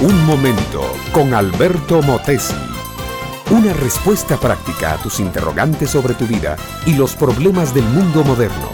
Un momento con Alberto Motesi. Una respuesta práctica a tus interrogantes sobre tu vida y los problemas del mundo moderno.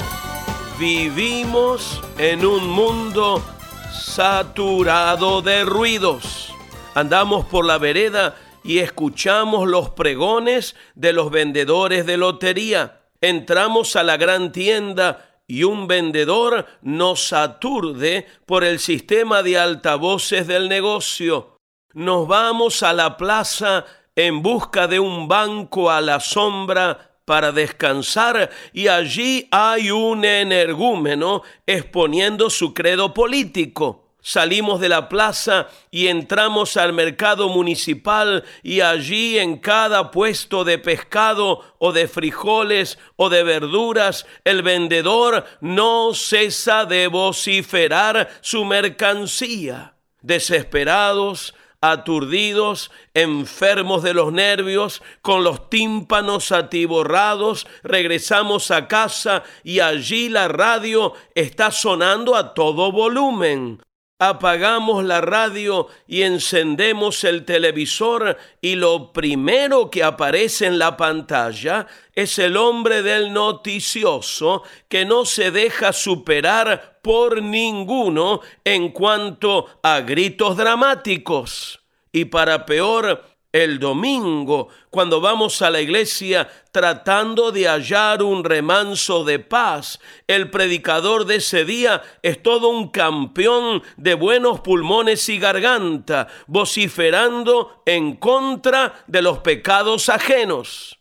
Vivimos en un mundo saturado de ruidos. Andamos por la vereda y escuchamos los pregones de los vendedores de lotería. Entramos a la gran tienda y un vendedor nos aturde por el sistema de altavoces del negocio. Nos vamos a la plaza en busca de un banco a la sombra para descansar y allí hay un energúmeno exponiendo su credo político. Salimos de la plaza y entramos al mercado municipal y allí en cada puesto de pescado o de frijoles o de verduras el vendedor no cesa de vociferar su mercancía. Desesperados, aturdidos, enfermos de los nervios, con los tímpanos atiborrados, regresamos a casa y allí la radio está sonando a todo volumen apagamos la radio y encendemos el televisor y lo primero que aparece en la pantalla es el hombre del noticioso que no se deja superar por ninguno en cuanto a gritos dramáticos. Y para peor, el domingo, cuando vamos a la iglesia tratando de hallar un remanso de paz. El predicador de ese día es todo un campeón de buenos pulmones y garganta, vociferando en contra de los pecados ajenos.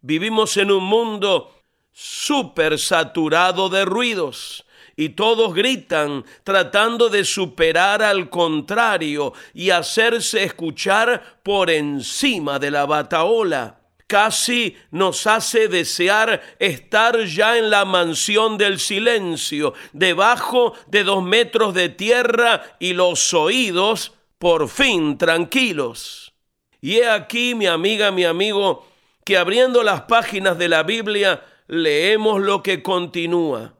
Vivimos en un mundo súper saturado de ruidos y todos gritan tratando de superar al contrario y hacerse escuchar por encima de la bataola. Casi nos hace desear estar ya en la mansión del silencio, debajo de dos metros de tierra y los oídos por fin tranquilos. Y he aquí, mi amiga, mi amigo, que abriendo las páginas de la Biblia leemos lo que continúa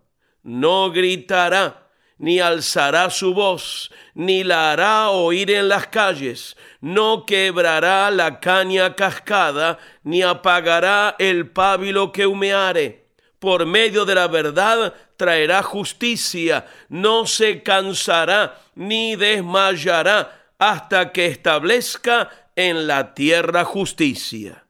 no gritará, ni alzará su voz, ni la hará oír en las calles, no quebrará la caña cascada, ni apagará el pábilo que humeare. Por medio de la verdad traerá justicia, no se cansará ni desmayará hasta que establezca en la tierra justicia.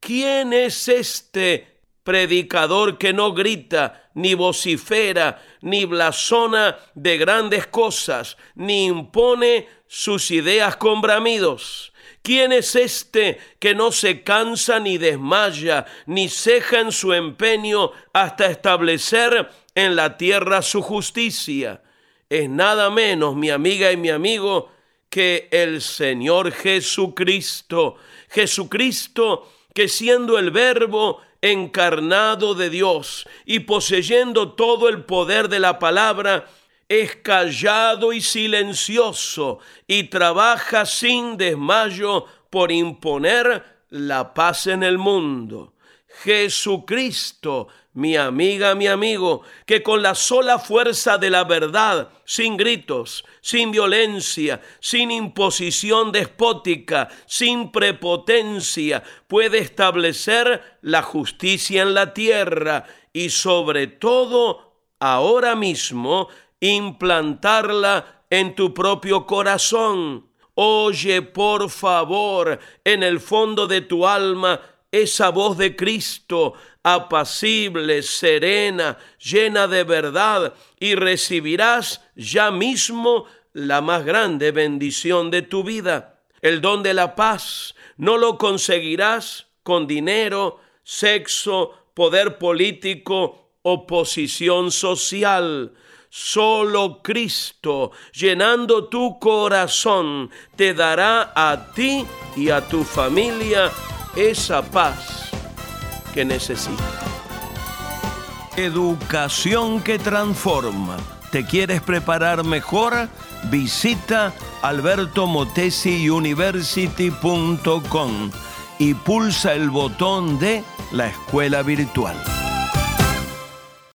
¿Quién es este predicador que no grita, ni vocifera, ni blasona de grandes cosas, ni impone sus ideas con bramidos. ¿Quién es este que no se cansa ni desmaya, ni ceja en su empeño hasta establecer en la tierra su justicia? Es nada menos, mi amiga y mi amigo, que el Señor Jesucristo. Jesucristo que siendo el verbo encarnado de Dios y poseyendo todo el poder de la palabra, es callado y silencioso y trabaja sin desmayo por imponer la paz en el mundo. Jesucristo mi amiga, mi amigo, que con la sola fuerza de la verdad, sin gritos, sin violencia, sin imposición despótica, sin prepotencia, puede establecer la justicia en la tierra y sobre todo, ahora mismo, implantarla en tu propio corazón. Oye, por favor, en el fondo de tu alma, esa voz de Cristo apacible, serena, llena de verdad, y recibirás ya mismo la más grande bendición de tu vida. El don de la paz no lo conseguirás con dinero, sexo, poder político o posición social. Solo Cristo, llenando tu corazón, te dará a ti y a tu familia esa paz que necesita. Educación que transforma. ¿Te quieres preparar mejor? Visita albertomotesiuniversity.com y pulsa el botón de la escuela virtual.